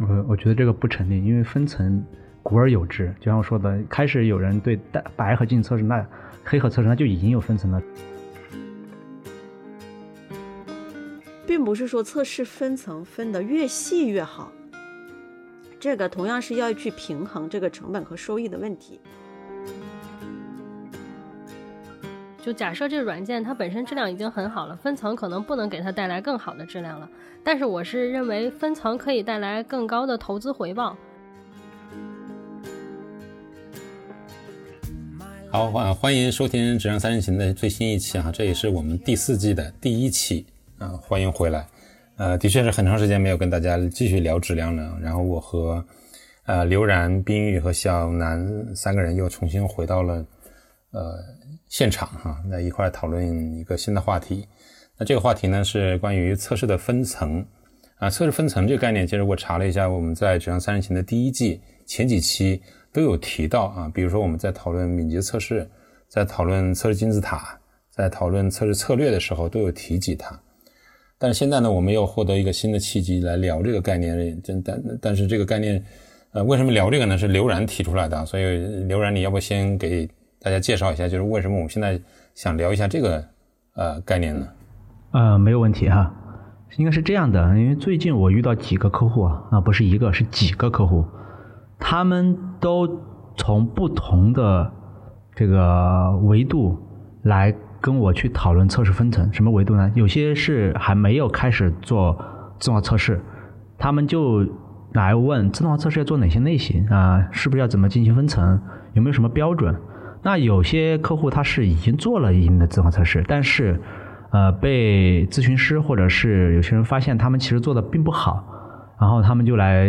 我我觉得这个不成立，因为分层古而有之，就像我说的，开始有人对白白盒进行测试，那黑盒测试那就已经有分层了。并不是说测试分层分得越细越好，这个同样是要去平衡这个成本和收益的问题。就假设这个软件它本身质量已经很好了，分层可能不能给它带来更好的质量了。但是我是认为分层可以带来更高的投资回报。好，欢欢迎收听《质量三人行》的最新一期啊，这也是我们第四季的第一期啊，欢迎回来。呃，的确是很长时间没有跟大家继续聊质量了。然后我和呃刘然、冰玉和小南三个人又重新回到了呃。现场哈，那一块讨论一个新的话题。那这个话题呢是关于测试的分层啊。测试分层这个概念，其实我查了一下，我们在《质量三人行》的第一季前几期都有提到啊。比如说我们在讨论敏捷测试，在讨论测试金字塔，在讨论测试策略的时候都有提及它。但是现在呢，我们又获得一个新的契机来聊这个概念。真但但是这个概念，呃，为什么聊这个呢？是刘然提出来的。所以刘然，你要不先给？大家介绍一下，就是为什么我们现在想聊一下这个呃概念呢？呃，没有问题哈，应该是这样的，因为最近我遇到几个客户啊，啊不是一个，是几个客户，他们都从不同的这个维度来跟我去讨论测试分层。什么维度呢？有些是还没有开始做自动化测试，他们就来问自动化测试要做哪些类型啊？是不是要怎么进行分层？有没有什么标准？那有些客户他是已经做了一定的自动化测试，但是，呃，被咨询师或者是有些人发现他们其实做的并不好，然后他们就来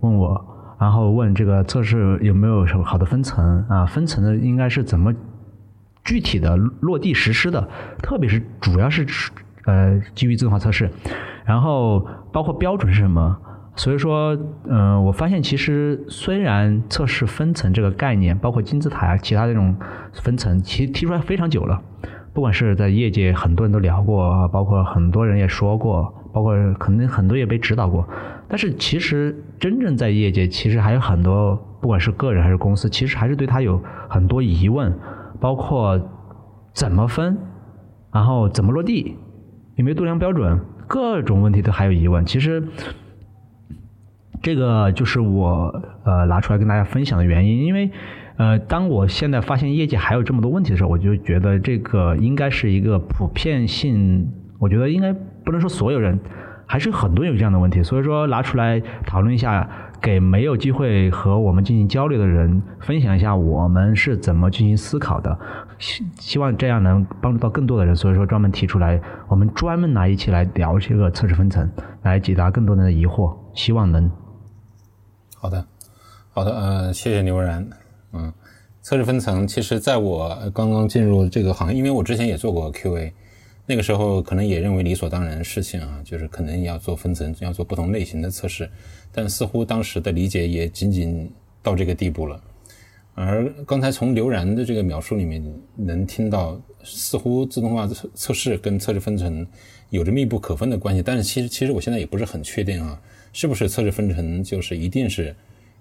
问我，然后问这个测试有没有什么好的分层啊？分层的应该是怎么具体的落地实施的？特别是主要是呃基于自动化测试，然后包括标准是什么？所以说，嗯，我发现其实虽然测试分层这个概念，包括金字塔啊，其他这种分层，其实提出来非常久了。不管是在业界，很多人都聊过，包括很多人也说过，包括可能很多也被指导过。但是其实真正在业界，其实还有很多，不管是个人还是公司，其实还是对他有很多疑问，包括怎么分，然后怎么落地，有没有度量标准，各种问题都还有疑问。其实。这个就是我呃拿出来跟大家分享的原因，因为呃，当我现在发现业界还有这么多问题的时候，我就觉得这个应该是一个普遍性，我觉得应该不能说所有人，还是很多有这样的问题，所以说拿出来讨论一下，给没有机会和我们进行交流的人分享一下我们是怎么进行思考的，希希望这样能帮助到更多的人，所以说专门提出来，我们专门拿一期来聊这个测试分层，来解答更多人的疑惑，希望能。好的，好的，呃，谢谢牛然，嗯，测试分层，其实在我刚刚进入这个行业，因为我之前也做过 QA，那个时候可能也认为理所当然的事情啊，就是可能要做分层，要做不同类型的测试，但似乎当时的理解也仅仅到这个地步了。而刚才从刘然的这个描述里面能听到，似乎自动化测测试跟测试分层有着密不可分的关系，但是其实其实我现在也不是很确定啊。是不是测试分层就是一定是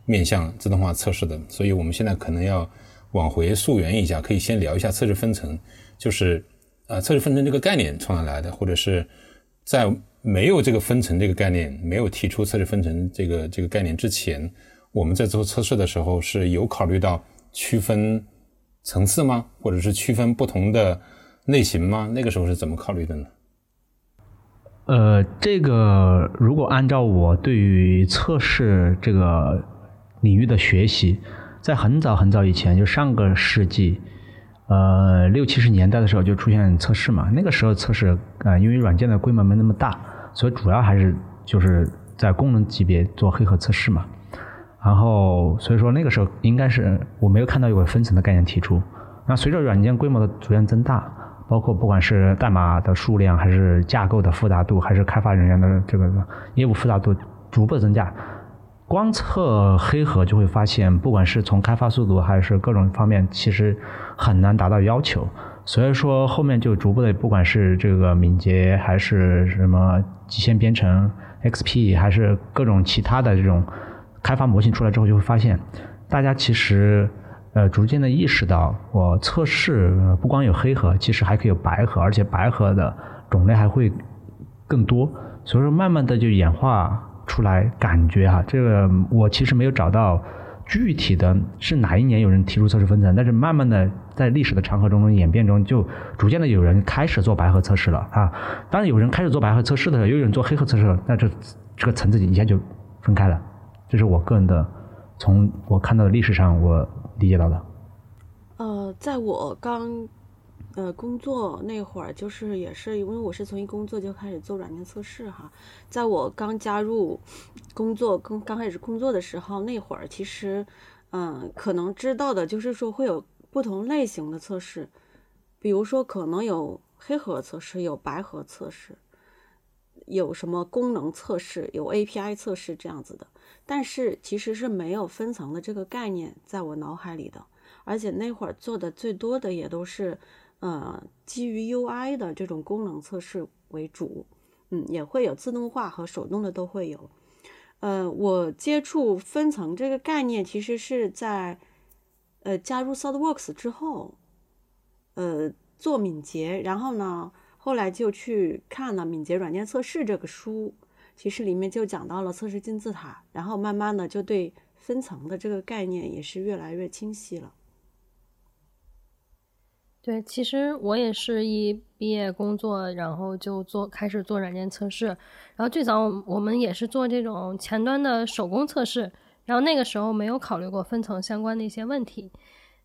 面向自动化测试的？所以我们现在可能要往回溯源一下，可以先聊一下测试分层，就是啊，测试分层这个概念从哪来的？或者是在没有这个分层这个概念，没有提出测试分层这个这个概念之前，我们在做测试的时候是有考虑到区分层次吗？或者是区分不同的类型吗？那个时候是怎么考虑的呢？呃，这个如果按照我对于测试这个领域的学习，在很早很早以前，就上个世纪，呃六七十年代的时候就出现测试嘛。那个时候测试，呃，因为软件的规模没那么大，所以主要还是就是在功能级别做黑盒测试嘛。然后所以说那个时候应该是我没有看到有个分层的概念提出。那随着软件规模的逐渐增大。包括不管是代码的数量，还是架构的复杂度，还是开发人员的这个业务复杂度逐步增加，光测黑盒就会发现，不管是从开发速度还是各种方面，其实很难达到要求。所以说后面就逐步的，不管是这个敏捷还是什么极限编程 XP，还是各种其他的这种开发模型出来之后，就会发现大家其实呃逐渐的意识到，我测试不光有黑盒，其实还可以有白盒，而且白盒的种类还会更多。所以说慢慢的就演化出来，感觉哈，这个我其实没有找到。具体的是哪一年有人提出测试分层，但是慢慢的在历史的长河中演变中，就逐渐的有人开始做白盒测试了啊。当然有人开始做白盒测试的时候，又有人做黑盒测试了，那这这个层次一下就分开了。这是我个人的，从我看到的历史上我理解到的。呃，在我刚。呃，工作那会儿就是也是因为我是从一工作就开始做软件测试哈，在我刚加入工作刚刚开始工作的时候，那会儿其实嗯，可能知道的就是说会有不同类型的测试，比如说可能有黑盒测试，有白盒测试，有什么功能测试，有 API 测试这样子的，但是其实是没有分层的这个概念在我脑海里的，而且那会儿做的最多的也都是。呃，基于 UI 的这种功能测试为主，嗯，也会有自动化和手动的都会有。呃，我接触分层这个概念，其实是在呃加入 ThoughtWorks 之后，呃做敏捷，然后呢，后来就去看了《敏捷软件测试》这个书，其实里面就讲到了测试金字塔，然后慢慢的就对分层的这个概念也是越来越清晰了。对，其实我也是一毕业工作，然后就做开始做软件测试。然后最早我们也是做这种前端的手工测试，然后那个时候没有考虑过分层相关的一些问题。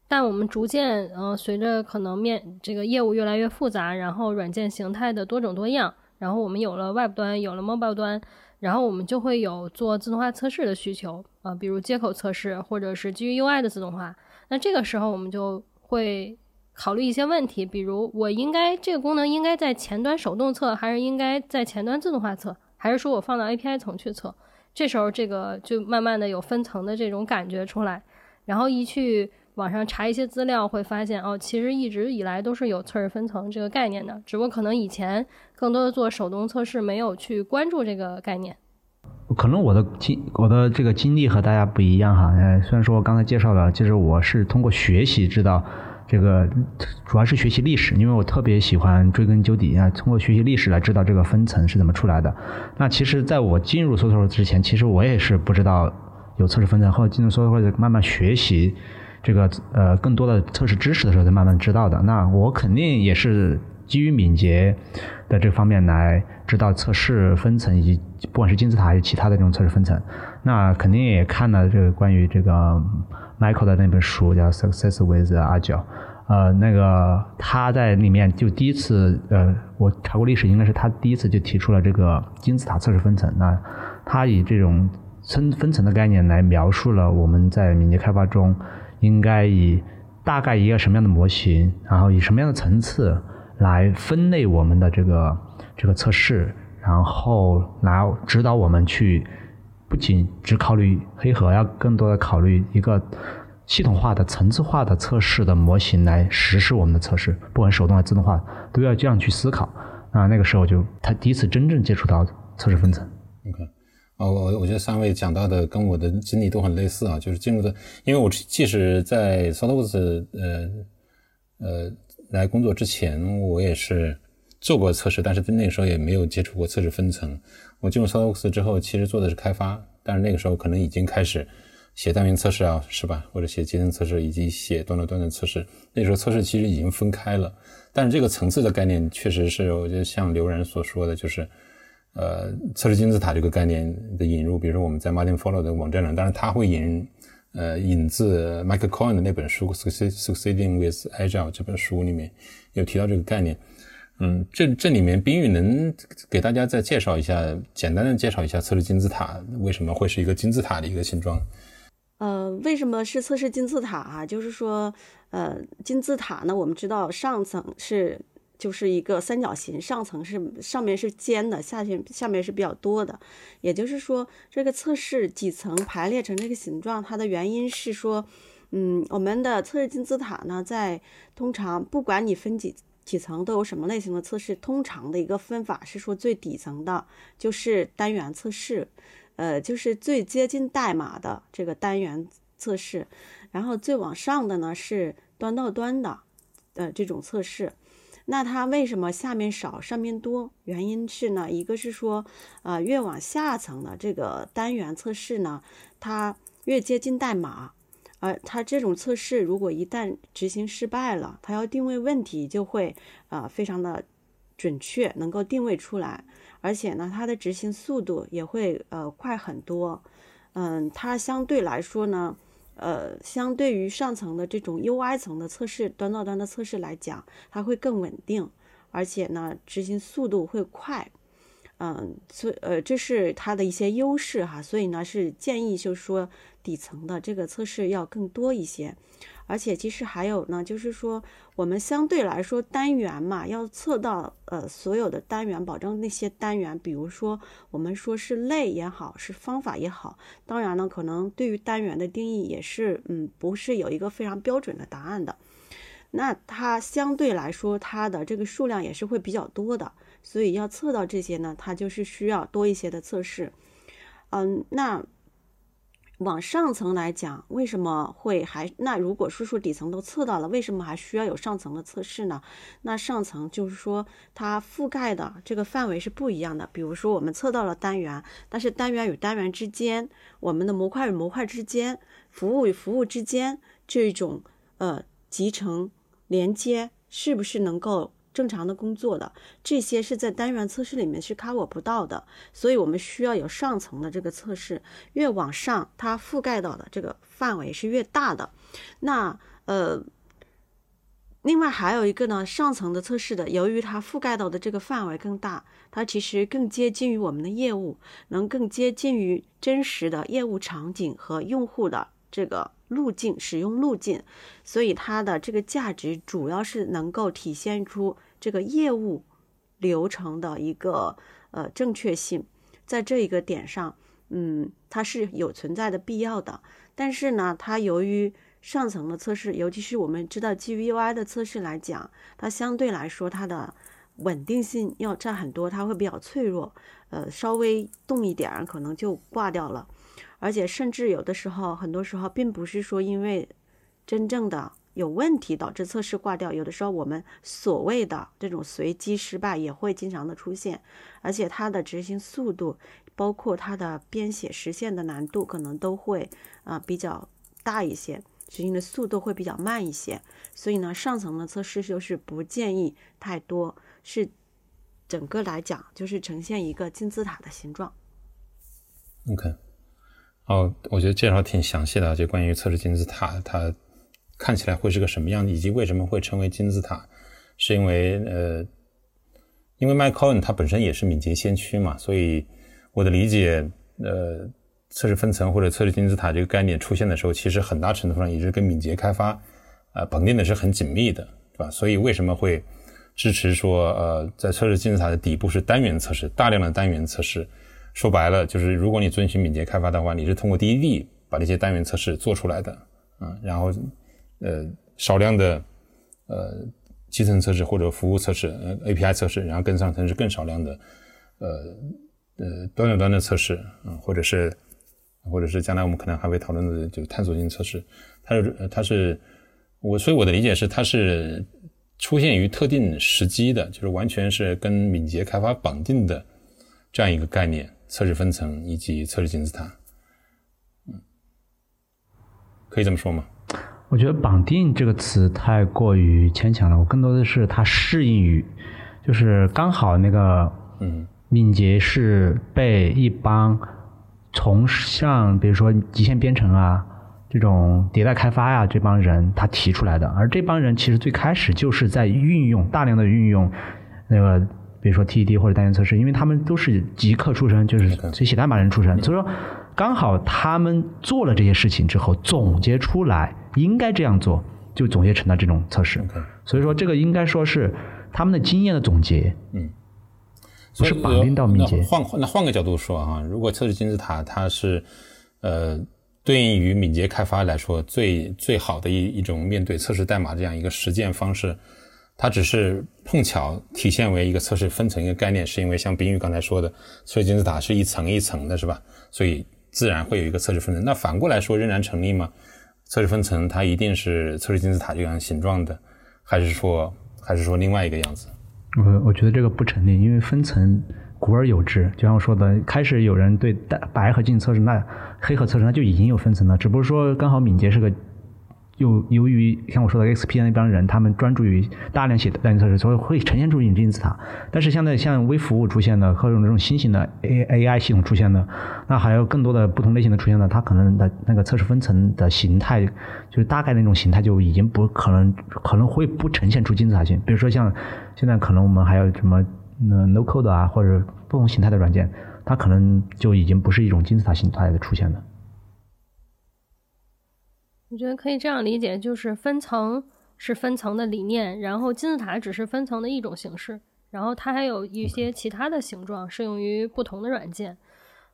但我们逐渐，嗯，随着可能面这个业务越来越复杂，然后软件形态的多种多样，然后我们有了 Web 端，有了 Mobile 端，然后我们就会有做自动化测试的需求啊，比如接口测试或者是基于 UI 的自动化。那这个时候我们就会。考虑一些问题，比如我应该这个功能应该在前端手动测，还是应该在前端自动化测，还是说我放到 API 层去测？这时候这个就慢慢的有分层的这种感觉出来，然后一去网上查一些资料，会发现哦，其实一直以来都是有测试分层这个概念的，只不过可能以前更多的做手动测试，没有去关注这个概念。可能我的经我的这个经历和大家不一样哈，呃，虽然说我刚才介绍了，就是我是通过学习知道。这个主要是学习历史，因为我特别喜欢追根究底啊，通过学习历史来知道这个分层是怎么出来的。那其实，在我进入 s o t 之前，其实我也是不知道有测试分层，后进入 s o t 慢慢学习这个呃更多的测试知识的时候，才慢慢知道的。那我肯定也是基于敏捷的这方面来知道测试分层，以及不管是金字塔还是其他的这种测试分层。那肯定也看了这个关于这个。Michael 的那本书叫《Success with Agile》，呃，那个他在里面就第一次，呃，我查过历史，应该是他第一次就提出了这个金字塔测试分层。那他以这种分分层的概念来描述了我们在敏捷开发中应该以大概一个什么样的模型，然后以什么样的层次来分类我们的这个这个测试，然后来指导我们去。不仅只考虑黑盒，要更多的考虑一个系统化的、层次化的测试的模型来实施我们的测试，不管手动还是自动化，都要这样去思考。啊，那个时候就他第一次真正接触到测试分层。OK，哦，我我觉得三位讲到的跟我的经历都很类似啊，就是进入的，因为我即使在 s o t w o r s 呃呃来工作之前，我也是做过测试，但是在那个时候也没有接触过测试分层。我进入 SolidWorks 之后，其实做的是开发，但是那个时候可能已经开始写单元测试啊，是吧？或者写集成测试以及写端到端的测试。那时候测试其实已经分开了，但是这个层次的概念确实是，我觉得像刘然所说的，就是呃，测试金字塔这个概念的引入。比如说我们在 Martin Fowler 的网站上，当然他会引呃引自 Michael Cohen 的那本书《Succeeding with Agile》这本书里面有提到这个概念。嗯，这这里面冰玉能给大家再介绍一下，简单的介绍一下测试金字塔为什么会是一个金字塔的一个形状？呃，为什么是测试金字塔啊？就是说，呃，金字塔呢，我们知道上层是就是一个三角形，上层是上面是尖的，下面下面是比较多的。也就是说，这个测试几层排列成这个形状，它的原因是说，嗯，我们的测试金字塔呢，在通常不管你分几几层都有什么类型的测试，通常的一个分法是说最底层的就是单元测试，呃，就是最接近代码的这个单元测试，然后最往上的呢是端到端的，呃，这种测试。那它为什么下面少上面多？原因是呢，一个是说，呃，越往下层的这个单元测试呢，它越接近代码。而它这种测试，如果一旦执行失败了，它要定位问题就会呃非常的准确，能够定位出来，而且呢，它的执行速度也会呃快很多。嗯，它相对来说呢，呃，相对于上层的这种 UI 层的测试，端到端的测试来讲，它会更稳定，而且呢，执行速度会快。嗯，所以呃，这是它的一些优势哈，所以呢是建议就是说底层的这个测试要更多一些，而且其实还有呢，就是说我们相对来说单元嘛，要测到呃所有的单元，保证那些单元，比如说我们说是类也好，是方法也好，当然呢，可能对于单元的定义也是嗯不是有一个非常标准的答案的，那它相对来说它的这个数量也是会比较多的。所以要测到这些呢，它就是需要多一些的测试。嗯，那往上层来讲，为什么会还？那如果说说底层都测到了，为什么还需要有上层的测试呢？那上层就是说它覆盖的这个范围是不一样的。比如说我们测到了单元，但是单元与单元之间，我们的模块与模块之间，服务与服务之间这种呃集成连接，是不是能够？正常的工作的这些是在单元测试里面是 cover 不到的，所以我们需要有上层的这个测试，越往上它覆盖到的这个范围是越大的。那呃，另外还有一个呢，上层的测试的，由于它覆盖到的这个范围更大，它其实更接近于我们的业务，能更接近于真实的业务场景和用户的这个。路径使用路径，所以它的这个价值主要是能够体现出这个业务流程的一个呃正确性，在这一个点上，嗯，它是有存在的必要的。但是呢，它由于上层的测试，尤其是我们知道基于 UI 的测试来讲，它相对来说它的稳定性要占很多，它会比较脆弱，呃，稍微动一点可能就挂掉了。而且甚至有的时候，很多时候并不是说因为真正的有问题导致测试挂掉，有的时候我们所谓的这种随机失败也会经常的出现，而且它的执行速度，包括它的编写实现的难度，可能都会啊比较大一些，执行的速度会比较慢一些。所以呢，上层的测试就是不建议太多，是整个来讲就是呈现一个金字塔的形状。OK。哦，我觉得介绍挺详细的，就关于测试金字塔，它看起来会是个什么样，以及为什么会成为金字塔，是因为呃，因为 Mike Cohen 他本身也是敏捷先驱嘛，所以我的理解，呃，测试分层或者测试金字塔这个概念出现的时候，其实很大程度上也是跟敏捷开发呃绑定的是很紧密的，对吧？所以为什么会支持说，呃，在测试金字塔的底部是单元测试，大量的单元测试？说白了，就是如果你遵循敏捷开发的话，你是通过 DDD 把这些单元测试做出来的，啊，然后呃少量的呃基层测试或者服务测试，呃 API 测试，然后更上层是更少量的呃呃端到端的测试，啊，或者是或者是将来我们可能还会讨论的，就是探索性测试，它是它是我所以我的理解是它是出现于特定时机的，就是完全是跟敏捷开发绑定的这样一个概念。测试分层以及测试金字塔，嗯，可以这么说吗？我觉得“绑定”这个词太过于牵强了。我更多的是它适应于，就是刚好那个，嗯，敏捷是被一帮从像比如说极限编程啊这种迭代开发呀这帮人他提出来的，而这帮人其实最开始就是在运用大量的运用那个。比如说 TED 或者单元测试，因为他们都是极客出身，就是写代码人出身，所以说刚好他们做了这些事情之后，总结出来应该这样做，就总结成了这种测试。所以说这个应该说是他们的经验的总结，嗯，不是绑定到敏捷。换那换个角度说啊，如果测试金字塔它是呃对应于敏捷开发来说，最最好的一一种面对测试代码这样一个实践方式，它只是碰巧体现为一个测试分层一个概念，是因为像冰玉刚才说的，测试金字塔是一层一层的，是吧？所以自然会有一个测试分层。那反过来说，仍然成立吗？测试分层它一定是测试金字塔这样形状的，还是说还是说另外一个样子？我我觉得这个不成立，因为分层。古而有之，就像我说的，开始有人对白和金测试，那黑盒测试那就已经有分层了，只不过说刚好敏捷是个，又由于像我说的 XP 那帮人，他们专注于大量写代码测试，所以会呈现出一种金字塔。但是现在像微服务出现的，或者这种新型的 A AI 系统出现的，那还有更多的不同类型的出现的，它可能的那个测试分层的形态，就是大概那种形态就已经不可能，可能会不呈现出金字塔型。比如说像现在可能我们还有什么？那 no code 啊，或者不同形态的软件，它可能就已经不是一种金字塔形态的出现了。我觉得可以这样理解，就是分层是分层的理念，然后金字塔只是分层的一种形式，然后它还有一些其他的形状适用于不同的软件。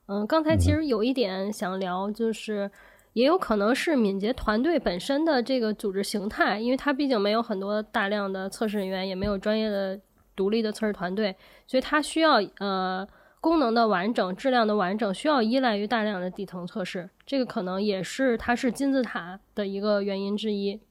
嗯，刚才其实有一点想聊，就是也有可能是敏捷团队本身的这个组织形态，因为它毕竟没有很多大量的测试人员，也没有专业的。独立的测试团队，所以它需要呃功能的完整、质量的完整，需要依赖于大量的底层测试。这个可能也是它是金字塔的一个原因之一。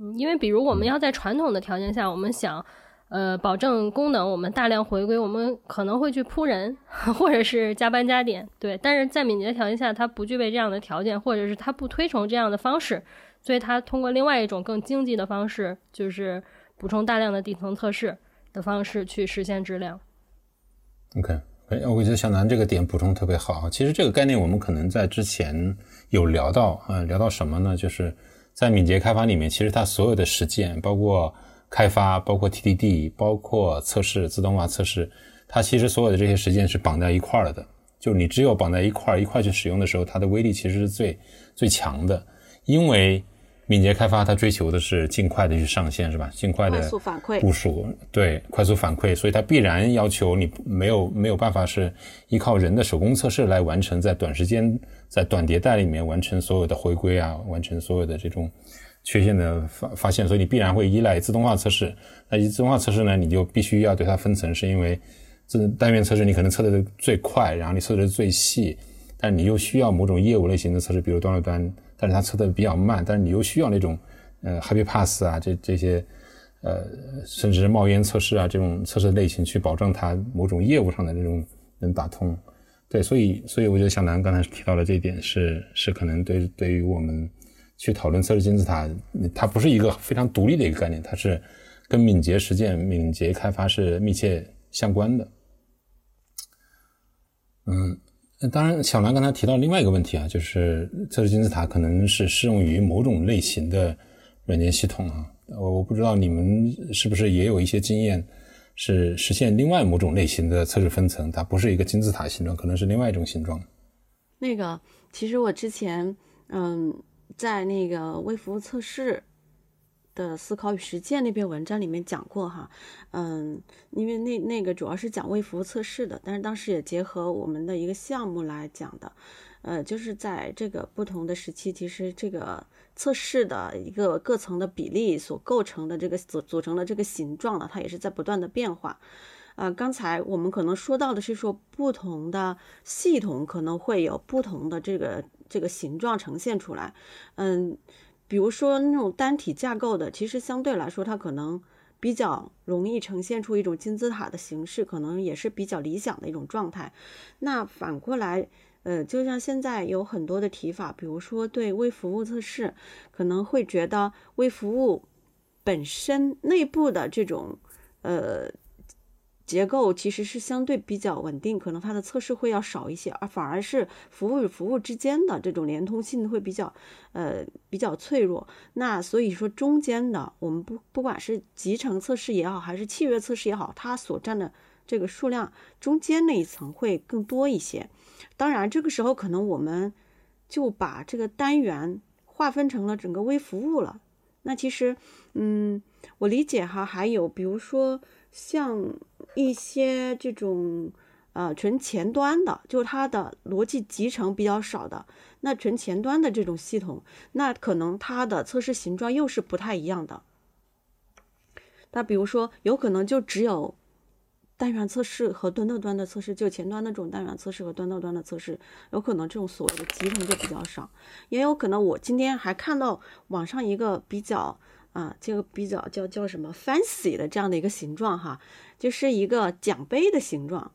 嗯，因为比如我们要在传统的条件下，我们想呃保证功能，我们大量回归，我们可能会去铺人 或者是加班加点，对。但是在敏捷条件下，它不具备这样的条件，或者是它不推崇这样的方式，所以它通过另外一种更经济的方式，就是。补充大量的底层测试的方式去实现质量。OK，哎，我觉得小南这个点补充特别好。其实这个概念我们可能在之前有聊到，嗯，聊到什么呢？就是在敏捷开发里面，其实它所有的实践，包括开发，包括 TDD，包括测试、自动化测试，它其实所有的这些实践是绑在一块儿了的。就是你只有绑在一块儿，一块儿去使用的时候，它的威力其实是最最强的，因为。敏捷开发它追求的是尽快的去上线，是吧？尽快的部署，对，快速反馈，所以它必然要求你没有没有办法是依靠人的手工测试来完成，在短时间在短迭代里面完成所有的回归啊，完成所有的这种缺陷的发发现，所以你必然会依赖自动化测试。那自动化测试呢，你就必须要对它分层，是因为这单元测试你可能测的最快，然后你测的最细，但你又需要某种业务类型的测试，比如端到端。但是它测的比较慢，但是你又需要那种，呃，Happy Pass 啊，这这些，呃，甚至是冒烟测试啊这种测试类型，去保证它某种业务上的那种能打通。对，所以所以我觉得小南刚才提到的这一点是是可能对对于我们去讨论测试金字塔，它不是一个非常独立的一个概念，它是跟敏捷实践、敏捷开发是密切相关的。嗯。当然，小兰刚才提到另外一个问题啊，就是测试金字塔可能是适用于某种类型的软件系统啊。我我不知道你们是不是也有一些经验，是实现另外某种类型的测试分层，它不是一个金字塔形状，可能是另外一种形状。那个，其实我之前嗯，在那个微服务测试。的思考与实践那篇文章里面讲过哈，嗯，因为那那个主要是讲微服务测试的，但是当时也结合我们的一个项目来讲的，呃，就是在这个不同的时期，其实这个测试的一个各层的比例所构成的这个组组成的这个形状呢，它也是在不断的变化。呃，刚才我们可能说到的是说不同的系统可能会有不同的这个这个形状呈现出来，嗯。比如说那种单体架构的，其实相对来说，它可能比较容易呈现出一种金字塔的形式，可能也是比较理想的一种状态。那反过来，呃，就像现在有很多的提法，比如说对微服务测试，可能会觉得微服务本身内部的这种，呃。结构其实是相对比较稳定，可能它的测试会要少一些，而反而是服务与服务之间的这种连通性会比较，呃，比较脆弱。那所以说中间的，我们不不管是集成测试也好，还是契约测试也好，它所占的这个数量，中间那一层会更多一些。当然，这个时候可能我们就把这个单元划分成了整个微服务了。那其实，嗯，我理解哈，还有比如说。像一些这种呃纯前端的，就它的逻辑集成比较少的，那纯前端的这种系统，那可能它的测试形状又是不太一样的。那比如说，有可能就只有单元测试和端到端的测试，就前端那种单元测试和端到端的测试，有可能这种所谓的集成就比较少，也有可能我今天还看到网上一个比较啊，这个比较叫叫什么 fancy 的这样的一个形状哈，就是一个奖杯的形状。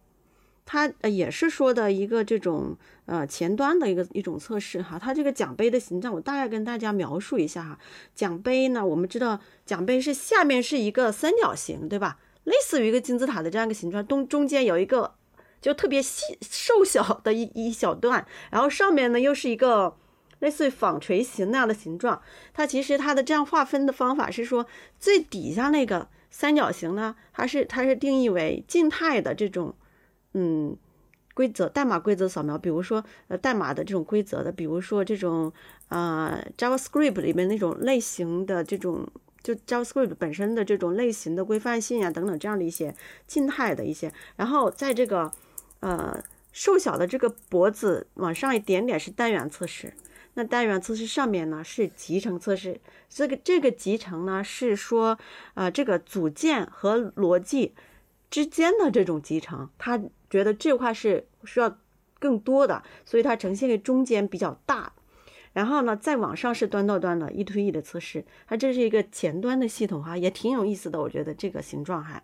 它呃也是说的一个这种呃前端的一个一种测试哈，它这个奖杯的形状，我大概跟大家描述一下哈。奖杯呢，我们知道奖杯是下面是一个三角形，对吧？类似于一个金字塔的这样一个形状，中中间有一个就特别细瘦小的一一小段，然后上面呢又是一个类似于纺锤形那样的形状。它其实它的这样划分的方法是说，最底下那个三角形呢，它是它是定义为静态的这种。嗯，规则代码规则扫描，比如说呃代码的这种规则的，比如说这种啊 JavaScript 里面那种类型的这种，就 JavaScript 本身的这种类型的规范性啊等等这样的一些静态的一些，然后在这个呃瘦小的这个脖子往上一点点是单元测试，那单元测试上面呢是集成测试，这个这个集成呢是说呃这个组件和逻辑之间的这种集成，它。觉得这块是需要更多的，所以它呈现的中间比较大，然后呢，再往上是端到端的一推一的测试，它这是一个前端的系统哈，也挺有意思的，我觉得这个形状还，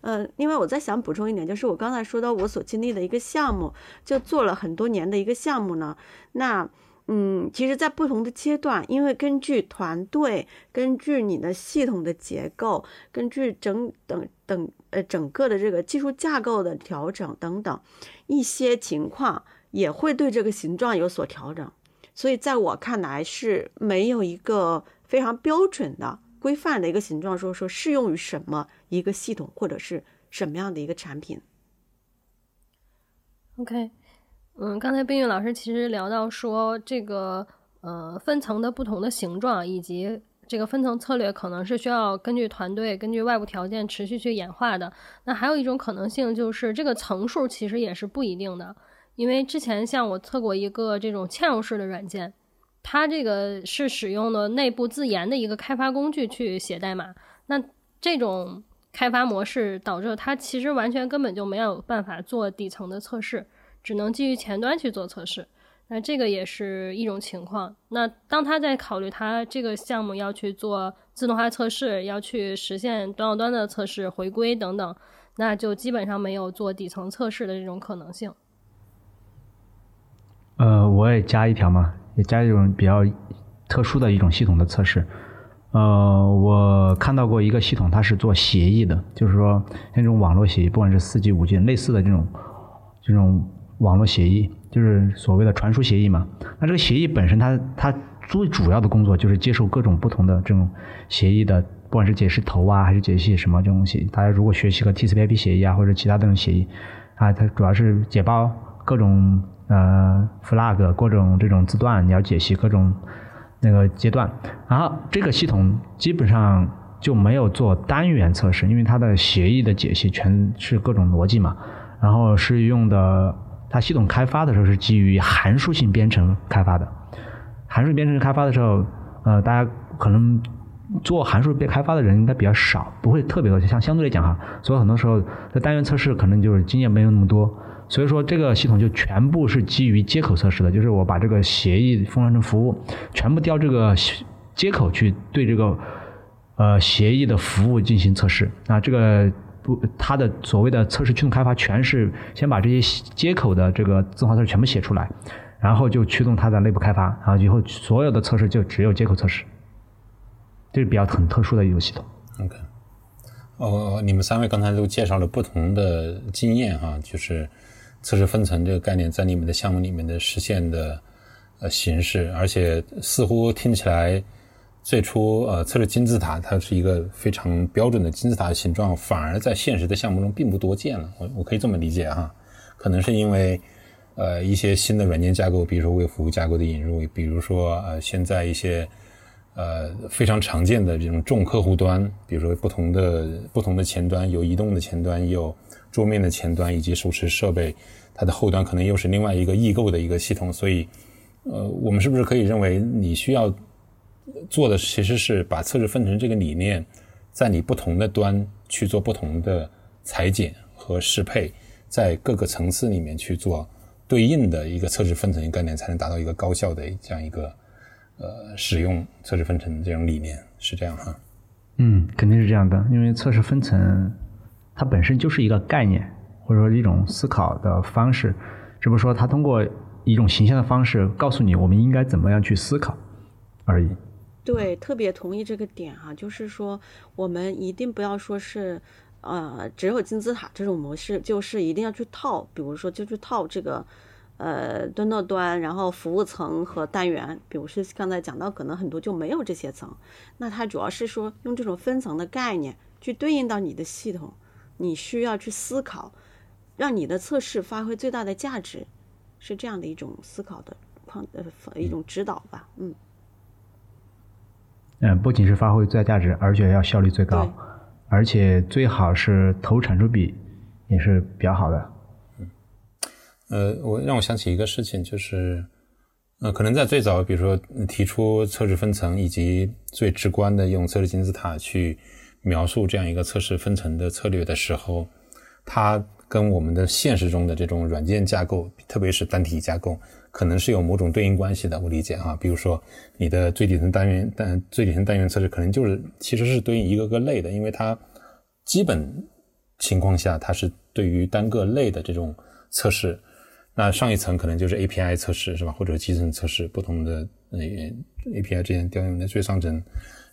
呃，另外我再想补充一点，就是我刚才说到我所经历的一个项目，就做了很多年的一个项目呢，那。嗯，其实，在不同的阶段，因为根据团队、根据你的系统的结构、根据整等等呃整个的这个技术架构的调整等等一些情况，也会对这个形状有所调整。所以，在我看来，是没有一个非常标准的、规范的一个形状，说说适用于什么一个系统或者是什么样的一个产品。OK。嗯，刚才冰玉老师其实聊到说，这个呃分层的不同的形状，以及这个分层策略可能是需要根据团队、根据外部条件持续去演化的。那还有一种可能性就是，这个层数其实也是不一定的。因为之前像我测过一个这种嵌入式的软件，它这个是使用的内部自研的一个开发工具去写代码。那这种开发模式导致它其实完全根本就没有办法做底层的测试。只能基于前端去做测试，那这个也是一种情况。那当他在考虑他这个项目要去做自动化测试，要去实现端到端的测试、回归等等，那就基本上没有做底层测试的这种可能性。呃，我也加一条嘛，也加一种比较特殊的一种系统的测试。呃，我看到过一个系统，它是做协议的，就是说那种网络协议，不管是四 G、五 G 类似的这种这种。网络协议就是所谓的传输协议嘛。那这个协议本身，它它最主要的工作就是接受各种不同的这种协议的，不管是解释头啊，还是解析什么这种协议。大家如果学习个 TCP/IP 协议啊，或者其他这种协议啊，它主要是解包各种呃 flag，各种这种字段，你要解析各种那个阶段。然后这个系统基本上就没有做单元测试，因为它的协议的解析全是各种逻辑嘛。然后是用的。它系统开发的时候是基于函数性编程开发的，函数编程开发的时候，呃，大家可能做函数编开发的人应该比较少，不会特别多。像相对来讲哈，所以很多时候在单元测试可能就是经验没有那么多，所以说这个系统就全部是基于接口测试的，就是我把这个协议封装成服务，全部调这个接口去对这个呃协议的服务进行测试啊，这个。不，它的所谓的测试驱动开发，全是先把这些接口的这个自动化测试全部写出来，然后就驱动它的内部开发，然后以后所有的测试就只有接口测试，这是比较很特殊的一个系统。OK，哦，你们三位刚才都介绍了不同的经验哈，就是测试分层这个概念在你们的项目里面的实现的呃形式，而且似乎听起来。最初，呃，测试金字塔，它是一个非常标准的金字塔的形状，反而在现实的项目中并不多见了。我我可以这么理解哈，可能是因为，呃，一些新的软件架构，比如说为服务架构的引入，比如说呃，现在一些呃非常常见的这种重客户端，比如说不同的不同的前端，有移动的前端，有桌面的前端以及手持设备，它的后端可能又是另外一个异构的一个系统，所以，呃，我们是不是可以认为你需要做的其实是把测试分层这个理念，在你不同的端去做不同的裁剪和适配，在各个层次里面去做对应的一个测试分层概念，才能达到一个高效的这样一个呃使用测试分层这种理念，是这样哈？嗯，肯定是这样的，因为测试分层它本身就是一个概念，或者说一种思考的方式，只不过说它通过一种形象的方式告诉你我们应该怎么样去思考而已。对，特别同意这个点哈，就是说我们一定不要说是，呃，只有金字塔这种模式，就是一定要去套，比如说就去套这个。呃，端到端，然后服务层和单元，比如是刚才讲到，可能很多就没有这些层。那它主要是说用这种分层的概念去对应到你的系统，你需要去思考，让你的测试发挥最大的价值，是这样的一种思考的框呃一种指导吧。嗯。嗯，不仅是发挥最大价值，而且要效率最高，而且最好是投产出比也是比较好的。呃，我让我想起一个事情，就是，呃，可能在最早，比如说提出测试分层，以及最直观的用测试金字塔去描述这样一个测试分层的策略的时候，它跟我们的现实中的这种软件架构，特别是单体架构，可能是有某种对应关系的。我理解哈，比如说你的最底层单元单最底层单元测试，可能就是其实是对应一个个类的，因为它基本情况下它是对于单个类的这种测试。那上一层可能就是 API 测试是吧，或者集成测试，不同的呃 API 之间调用的最上层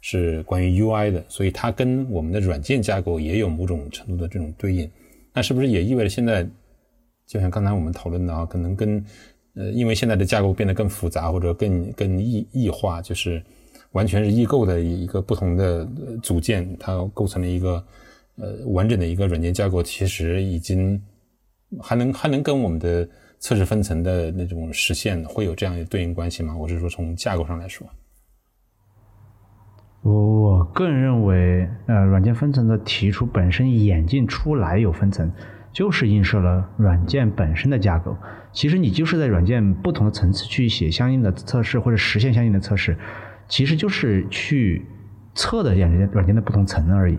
是关于 UI 的，所以它跟我们的软件架构也有某种程度的这种对应。那是不是也意味着现在，就像刚才我们讨论的啊，可能跟呃，因为现在的架构变得更复杂或者更更异异化，就是完全是异构的一个不同的组件，它构成了一个呃完整的一个软件架构，其实已经还能还能跟我们的。测试分层的那种实现会有这样的对应关系吗？我是说从架构上来说，我我个人认为，呃，软件分层的提出本身演进出来有分层，就是映射了软件本身的架构。其实你就是在软件不同的层次去写相应的测试或者实现相应的测试，其实就是去测的软件软件的不同层而已。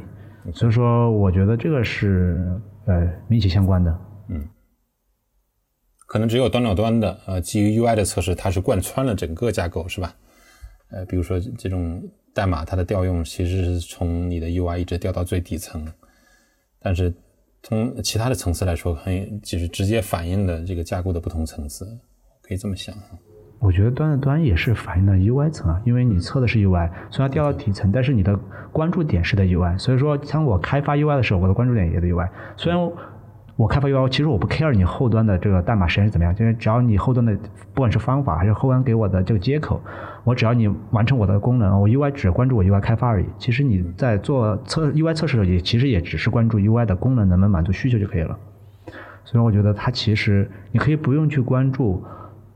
所以说，我觉得这个是呃密切相关的。嗯。可能只有端到端的，呃，基于 UI 的测试，它是贯穿了整个架构，是吧？呃，比如说这种代码，它的调用其实是从你的 UI 一直调到最底层，但是从其他的层次来说，很就是直接反映了这个架构的不同层次，可以这么想。我觉得端的端也是反映了 UI 层啊，因为你测的是 UI，虽然掉到底层，但是你的关注点是在 UI，所以说当我开发 UI 的时候，我的关注点也在 UI，虽然。我开发 UI，其实我不 care 你后端的这个代码实现是怎么样，就是只要你后端的不管是方法还是后端给我的这个接口，我只要你完成我的功能，我 UI 只关注我 UI 开发而已。其实你在做测 UI 测试的时候，也其实也只是关注 UI 的功能能不能满足需求就可以了。所以我觉得它其实你可以不用去关注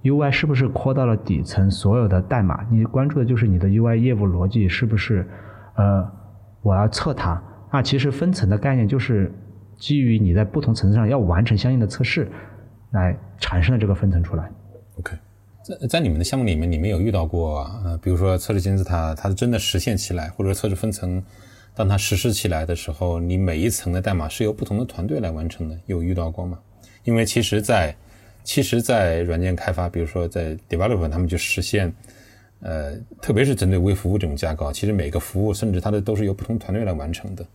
UI 是不是扩到了底层所有的代码，你关注的就是你的 UI 业务逻辑是不是呃我要测它。那其实分层的概念就是。基于你在不同层次上要完成相应的测试，来产生的这个分层出来。OK，在在你们的项目里面，你们有遇到过呃，比如说测试金字塔，它真的实现起来，或者测试分层，当它实施起来的时候，你每一层的代码是由不同的团队来完成的，有遇到过吗？因为其实，在其实，在软件开发，比如说在 developer，他们就实现，呃，特别是针对微服务这种架构，其实每个服务甚至它的都是由不同团队来完成的。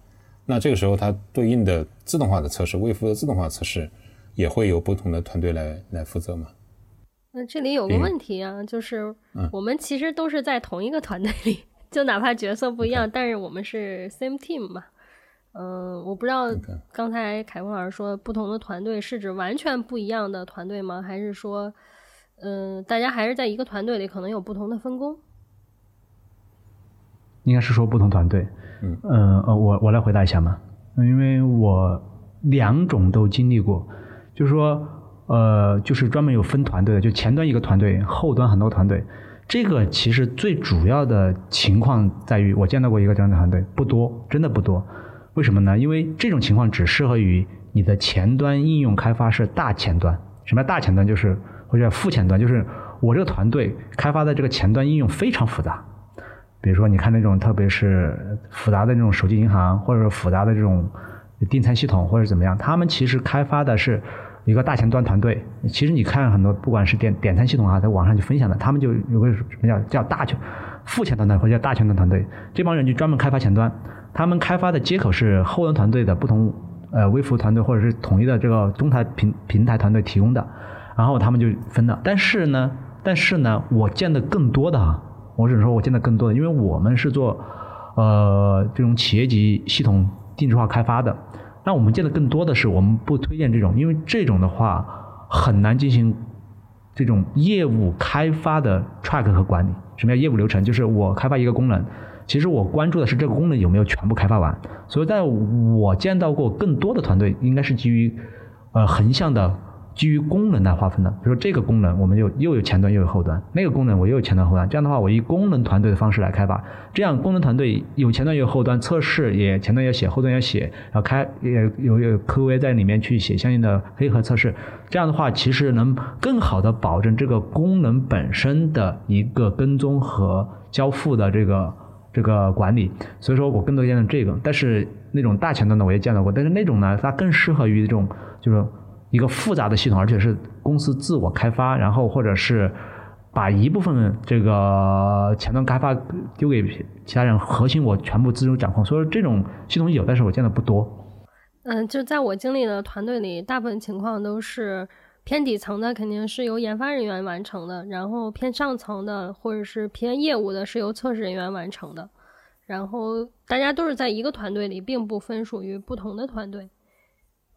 那这个时候，它对应的自动化的测试、微服的自动化测试，也会有不同的团队来来负责吗？那这里有个问题啊，就是我们其实都是在同一个团队里，就哪怕角色不一样，但是我们是 same team 嘛。嗯，我不知道刚才凯文老师说不同的团队是指完全不一样的团队吗？还是说，嗯，大家还是在一个团队里，可能有不同的分工？应该是说不同团队。嗯呃，我我来回答一下嘛，因为我两种都经历过，就是说呃，就是专门有分团队的，就前端一个团队，后端很多团队。这个其实最主要的情况在于，我见到过一个这样的团队，不多，真的不多。为什么呢？因为这种情况只适合于你的前端应用开发是大前端。什么叫大前端？就是或者副前端，就是我这个团队开发的这个前端应用非常复杂。比如说，你看那种特别是复杂的那种手机银行，或者复杂的这种订餐系统，或者怎么样，他们其实开发的是一个大前端团队。其实你看很多，不管是点点餐系统啊，在网上去分享的，他们就有个什么叫叫大前副前端团队或者叫大前端团队，这帮人就专门开发前端，他们开发的接口是后端团队的不同呃微服务团队或者是统一的这个中台平平台团队提供的，然后他们就分了。但是呢，但是呢，我见的更多的啊。我只能说，我见的更多的，因为我们是做呃这种企业级系统定制化开发的，那我们见的更多的是，我们不推荐这种，因为这种的话很难进行这种业务开发的 track 和管理。什么叫业务流程？就是我开发一个功能，其实我关注的是这个功能有没有全部开发完。所以，在我见到过更多的团队，应该是基于呃横向的。基于功能来划分的，比如说这个功能，我们又又有前端又有后端；那个功能我又有前端后端。这样的话，我以功能团队的方式来开发，这样功能团队有前端有后端，测试也前端要写，后端要写，然后开也有有 QA 在里面去写相应的黑盒测试。这样的话，其实能更好的保证这个功能本身的一个跟踪和交付的这个这个管理。所以说我更多见到这个，但是那种大前端的我也见到过，但是那种呢，它更适合于这种就是。一个复杂的系统，而且是公司自我开发，然后或者是把一部分这个前端开发丢给其他人，核心我全部自主掌控。所以说这种系统有，但是我见的不多。嗯，就在我经历的团队里，大部分情况都是偏底层的肯定是由研发人员完成的，然后偏上层的或者是偏业务的是由测试人员完成的，然后大家都是在一个团队里，并不分属于不同的团队。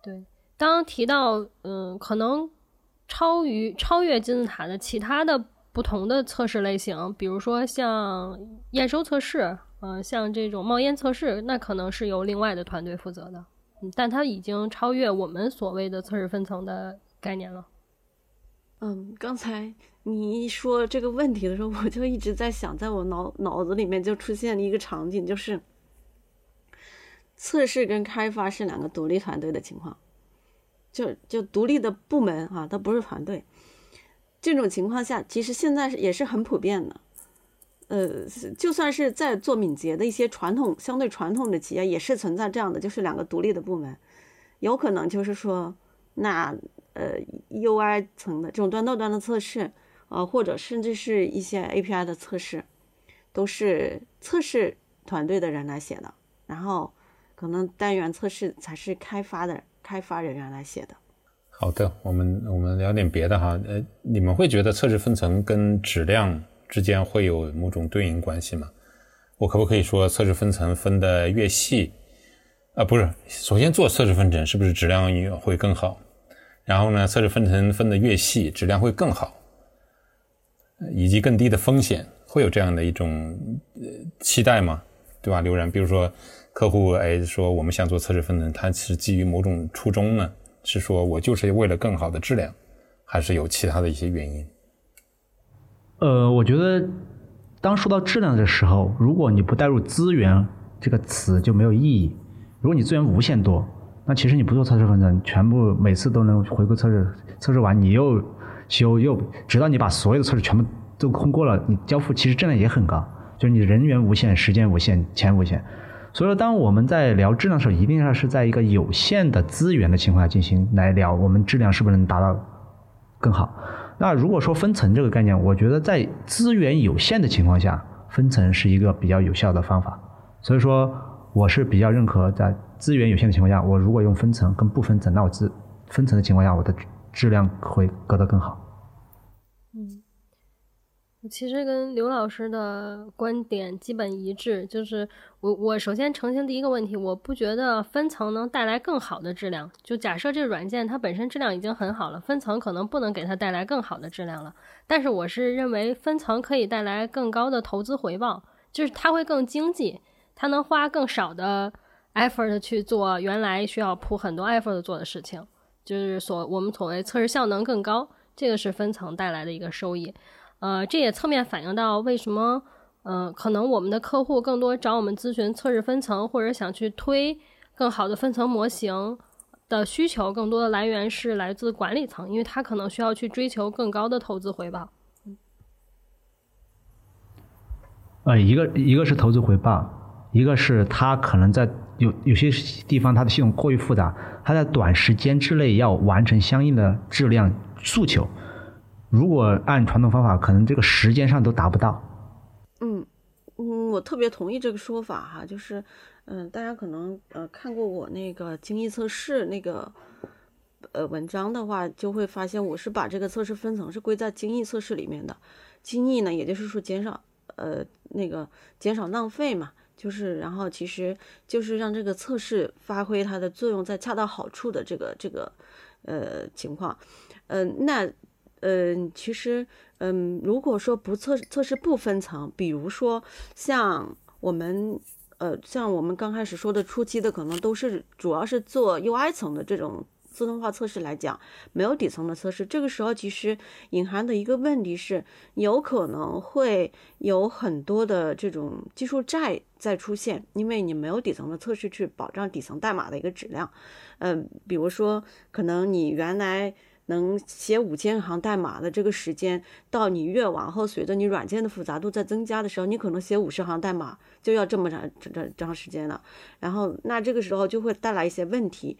对。刚刚提到，嗯，可能超于超越金字塔的其他的不同的测试类型，比如说像验收测试，嗯，像这种冒烟测试，那可能是由另外的团队负责的，嗯，但它已经超越我们所谓的测试分层的概念了。嗯，刚才你一说这个问题的时候，我就一直在想，在我脑脑子里面就出现了一个场景，就是测试跟开发是两个独立团队的情况。就就独立的部门啊，它不是团队。这种情况下，其实现在是也是很普遍的。呃，就算是在做敏捷的一些传统相对传统的企业，也是存在这样的，就是两个独立的部门。有可能就是说，那呃 UI 层的这种端到端的测试，呃，或者甚至是一些 API 的测试，都是测试团队的人来写的。然后可能单元测试才是开发的。开发人员来写的。好的，我们我们聊点别的哈。呃，你们会觉得测试分层跟质量之间会有某种对应关系吗？我可不可以说测试分层分的越细，啊，不是，首先做测试分层是不是质量会更好？然后呢，测试分层分的越细，质量会更好，以及更低的风险，会有这样的一种呃期待吗？对吧，刘然？比如说。客户哎说我们想做测试分层，它是基于某种初衷呢？是说我就是为了更好的质量，还是有其他的一些原因？呃，我觉得当说到质量的时候，如果你不带入资源这个词就没有意义。如果你资源无限多，那其实你不做测试分层，全部每次都能回归测试，测试完你又修又，直到你把所有的测试全部都通过了，你交付其实质量也很高，就是你人员无限、时间无限、钱无限。所以说，当我们在聊质量的时候，一定要是在一个有限的资源的情况下进行来聊，我们质量是不是能达到更好？那如果说分层这个概念，我觉得在资源有限的情况下，分层是一个比较有效的方法。所以说，我是比较认可在资源有限的情况下，我如果用分层跟不分层，那我自分层的情况下，我的质量会隔得更好。其实跟刘老师的观点基本一致，就是我我首先澄清第一个问题，我不觉得分层能带来更好的质量。就假设这个软件它本身质量已经很好了，分层可能不能给它带来更好的质量了。但是我是认为分层可以带来更高的投资回报，就是它会更经济，它能花更少的 effort 去做原来需要铺很多 effort 做的事情，就是所我们所谓测试效能更高，这个是分层带来的一个收益。呃，这也侧面反映到为什么，呃，可能我们的客户更多找我们咨询测试分层，或者想去推更好的分层模型，的需求更多的来源是来自管理层，因为他可能需要去追求更高的投资回报。呃，一个一个是投资回报，一个是他可能在有有些地方它的系统过于复杂，他在短时间之内要完成相应的质量诉求。如果按传统方法，可能这个时间上都达不到。嗯嗯，我特别同意这个说法哈，就是嗯，大家可能呃看过我那个精益测试那个呃文章的话，就会发现我是把这个测试分层是归在精益测试里面的。精益呢，也就是说减少呃那个减少浪费嘛，就是然后其实就是让这个测试发挥它的作用，在恰到好处的这个这个呃情况，嗯，那。嗯，其实，嗯，如果说不测测试不分层，比如说像我们，呃，像我们刚开始说的初期的，可能都是主要是做 UI 层的这种自动化测试来讲，没有底层的测试。这个时候其实隐含的一个问题是，有可能会有很多的这种技术债在出现，因为你没有底层的测试去保障底层代码的一个质量。嗯，比如说，可能你原来。能写五千行代码的这个时间，到你越往后，随着你软件的复杂度在增加的时候，你可能写五十行代码就要这么长这这长时间了。然后，那这个时候就会带来一些问题，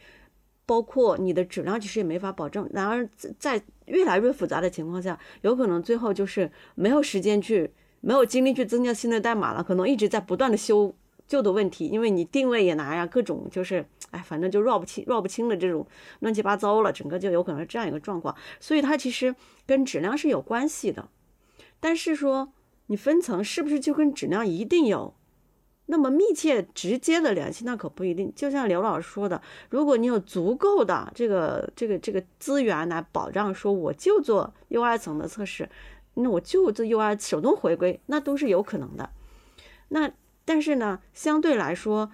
包括你的质量其实也没法保证。然而，在越来越复杂的情况下，有可能最后就是没有时间去，没有精力去增加新的代码了，可能一直在不断的修旧的问题，因为你定位也难呀，各种就是。哎，反正就绕不清、绕不清的这种乱七八糟了，整个就有可能是这样一个状况。所以它其实跟质量是有关系的，但是说你分层是不是就跟质量一定有那么密切、直接的联系？那可不一定。就像刘老师说的，如果你有足够的这个、这个、这个资源来保障，说我就做 UI 层的测试，那我就做 UI 手动回归，那都是有可能的。那但是呢，相对来说。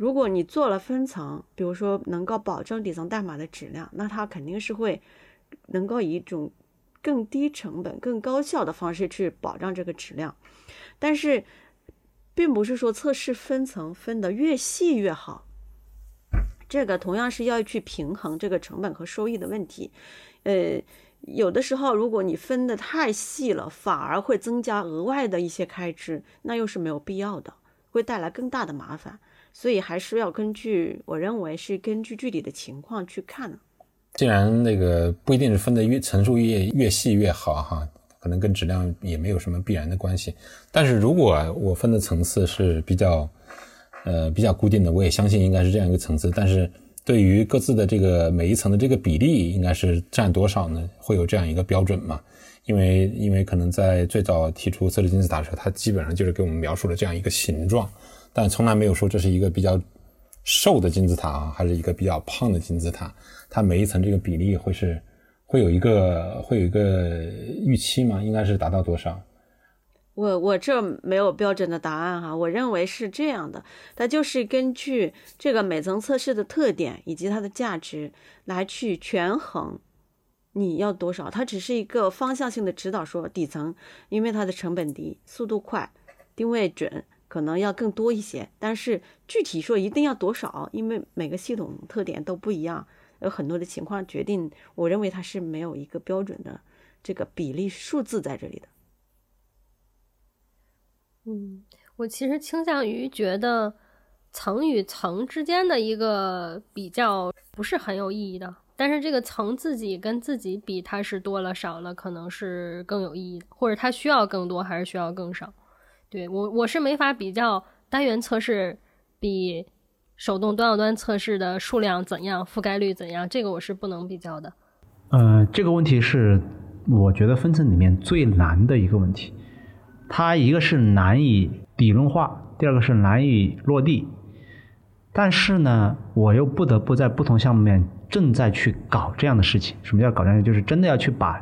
如果你做了分层，比如说能够保证底层代码的质量，那它肯定是会能够以一种更低成本、更高效的方式去保障这个质量。但是，并不是说测试分层分得越细越好，这个同样是要去平衡这个成本和收益的问题。呃，有的时候如果你分得太细了，反而会增加额外的一些开支，那又是没有必要的，会带来更大的麻烦。所以还是要根据，我认为是根据具体的情况去看。既然那个不一定是分的越层数越越细越好哈，可能跟质量也没有什么必然的关系。但是如果我分的层次是比较，呃比较固定的，我也相信应该是这样一个层次。但是对于各自的这个每一层的这个比例，应该是占多少呢？会有这样一个标准吗？因为因为可能在最早提出测试金字塔的时候，它基本上就是给我们描述了这样一个形状。但从来没有说这是一个比较瘦的金字塔啊，还是一个比较胖的金字塔。它每一层这个比例会是会有一个会有一个预期吗？应该是达到多少？我我这没有标准的答案哈。我认为是这样的，它就是根据这个每层测试的特点以及它的价值来去权衡你要多少。它只是一个方向性的指导，说底层因为它的成本低、速度快、定位准。可能要更多一些，但是具体说一定要多少，因为每个系统特点都不一样，有很多的情况决定。我认为它是没有一个标准的这个比例数字在这里的。嗯，我其实倾向于觉得层与层之间的一个比较不是很有意义的，但是这个层自己跟自己比，它是多了少了，可能是更有意义的，或者它需要更多还是需要更少。对我，我是没法比较单元测试比手动端到端测试的数量怎样，覆盖率怎样，这个我是不能比较的。嗯，这个问题是我觉得分层里面最难的一个问题，它一个是难以理论化，第二个是难以落地。但是呢，我又不得不在不同项目面正在去搞这样的事情。什么叫搞这样？就是真的要去把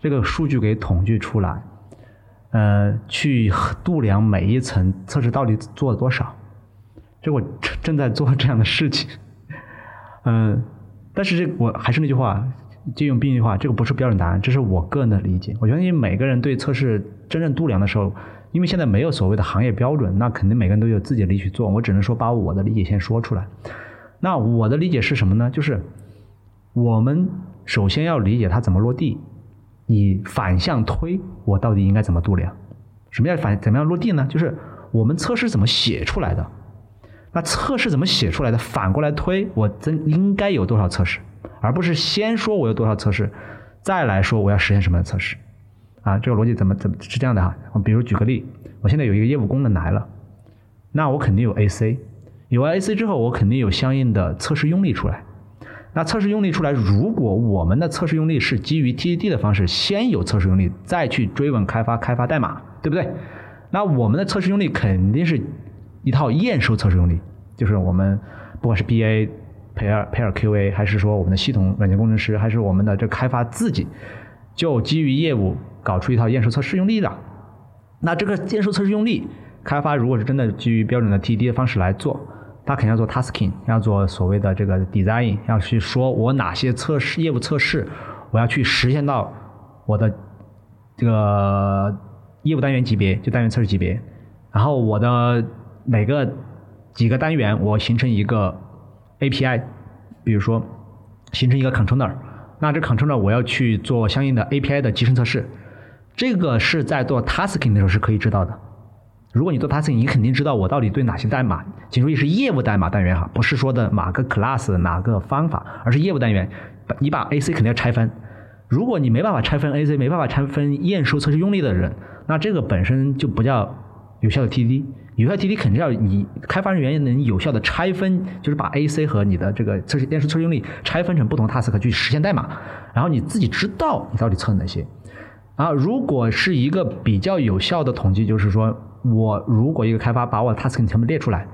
这个数据给统计出来。呃，去度量每一层测试到底做了多少，这我正在做这样的事情。嗯，但是这我还是那句话，借用宾一句话，这个不是标准答案，这是我个人的理解。我相信每个人对测试真正度量的时候，因为现在没有所谓的行业标准，那肯定每个人都有自己的理去做。我只能说把我的理解先说出来。那我的理解是什么呢？就是我们首先要理解它怎么落地，你反向推，我到底应该怎么度量？什么叫反怎么样落地呢？就是我们测试怎么写出来的？那测试怎么写出来的？反过来推，我真应该有多少测试，而不是先说我有多少测试，再来说我要实现什么样的测试？啊，这个逻辑怎么怎么是这样的哈？我比如举个例，我现在有一个业务功能来了，那我肯定有 AC，有 AC 之后，我肯定有相应的测试用例出来。那测试用例出来，如果我们的测试用例是基于 TDD 的方式，先有测试用例，再去追问开发开发代码，对不对？那我们的测试用例肯定是一套验收测试用例，就是我们不管是 BA、培尔、培尔 QA，还是说我们的系统软件工程师，还是我们的这开发自己，就基于业务搞出一套验收测试用例的。那这个验收测试用例，开发如果是真的基于标准的 TDD 的方式来做。他肯定要做 tasking，要做所谓的这个 design，要去说我哪些测试业务测试，我要去实现到我的这个业务单元级别，就单元测试级别。然后我的每个几个单元，我形成一个 API，比如说形成一个 controller，那这 controller 我要去做相应的 API 的集成测试，这个是在做 tasking 的时候是可以知道的。如果你做 task 你肯定知道我到底对哪些代码，请注意是业务代码单元哈，不是说的哪个 class 哪个方法，而是业务单元。你把 AC 肯定要拆分。如果你没办法拆分 AC，没办法拆分验收测试用例的人，那这个本身就不叫有效的 T D。有效 TDD 肯定要你开发人员能有效的拆分，就是把 AC 和你的这个测试验收测试用例拆分成不同 task 去实现代码，然后你自己知道你到底测哪些。啊，如果是一个比较有效的统计，就是说。我如果一个开发把我的 tasking 全部列出来，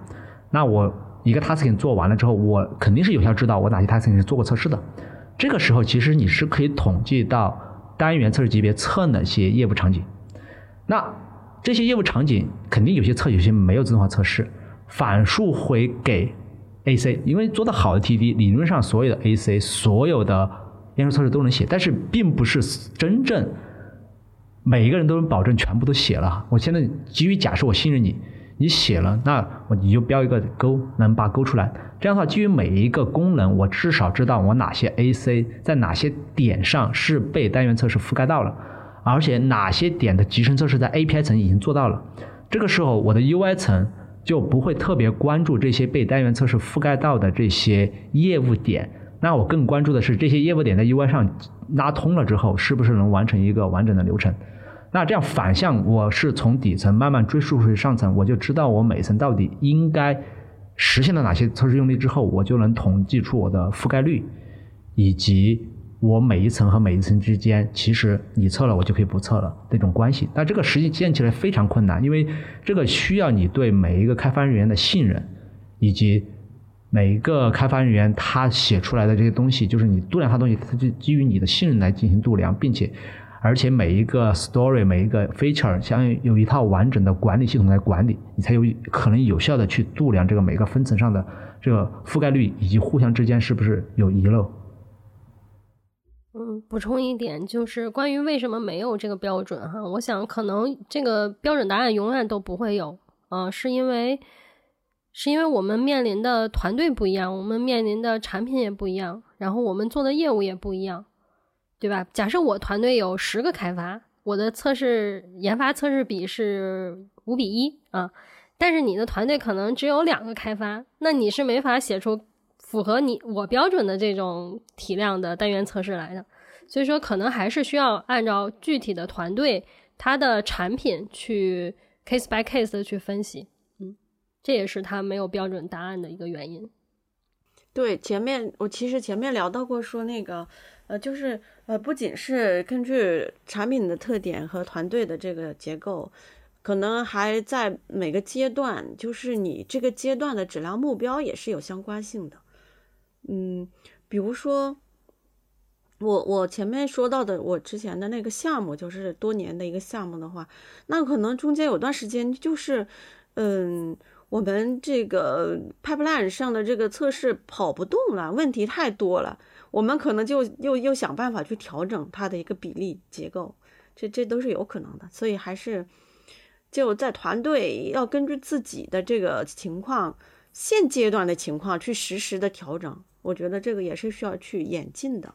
那我一个 tasking 做完了之后，我肯定是有效知道我哪些 tasking 是做过测试的。这个时候其实你是可以统计到单元测试级别测哪些业务场景。那这些业务场景肯定有些测，有些没有自动化测试，反述回给 AC，因为做的好的 TD 理论上所有的 AC 所有的验收测试都能写，但是并不是真正。每一个人都能保证全部都写了。我现在基于假设我信任你，你写了，那我你就标一个勾，能把勾出来。这样的话，基于每一个功能，我至少知道我哪些 AC 在哪些点上是被单元测试覆盖到了，而且哪些点的集成测试在 API 层已经做到了。这个时候，我的 UI 层就不会特别关注这些被单元测试覆盖到的这些业务点。那我更关注的是这些业务点在 UI 上拉通了之后，是不是能完成一个完整的流程？那这样反向，我是从底层慢慢追溯回上层，我就知道我每层到底应该实现了哪些测试用例之后，我就能统计出我的覆盖率，以及我每一层和每一层之间，其实你测了我就可以不测了这种关系。但这个实际建起来非常困难，因为这个需要你对每一个开发人员的信任，以及每一个开发人员他写出来的这些东西，就是你度量他东西，他就基于你的信任来进行度量，并且。而且每一个 story 每一个 feature，像有一套完整的管理系统来管理，你才有可能有效的去度量这个每个分层上的这个覆盖率，以及互相之间是不是有遗漏。嗯，补充一点就是关于为什么没有这个标准哈，我想可能这个标准答案永远都不会有，呃，是因为是因为我们面临的团队不一样，我们面临的产品也不一样，然后我们做的业务也不一样。对吧？假设我团队有十个开发，我的测试研发测试比是五比一啊，但是你的团队可能只有两个开发，那你是没法写出符合你我标准的这种体量的单元测试来的。所以说，可能还是需要按照具体的团队它的产品去 case by case 的去分析。这也是它没有标准答案的一个原因。对，前面我其实前面聊到过，说那个。呃，就是呃，不仅是根据产品的特点和团队的这个结构，可能还在每个阶段，就是你这个阶段的质量目标也是有相关性的。嗯，比如说我我前面说到的，我之前的那个项目，就是多年的一个项目的话，那可能中间有段时间就是，嗯，我们这个 pipeline 上的这个测试跑不动了，问题太多了。我们可能就又又想办法去调整它的一个比例结构，这这都是有可能的。所以还是就在团队要根据自己的这个情况现阶段的情况去实时的调整，我觉得这个也是需要去演进的。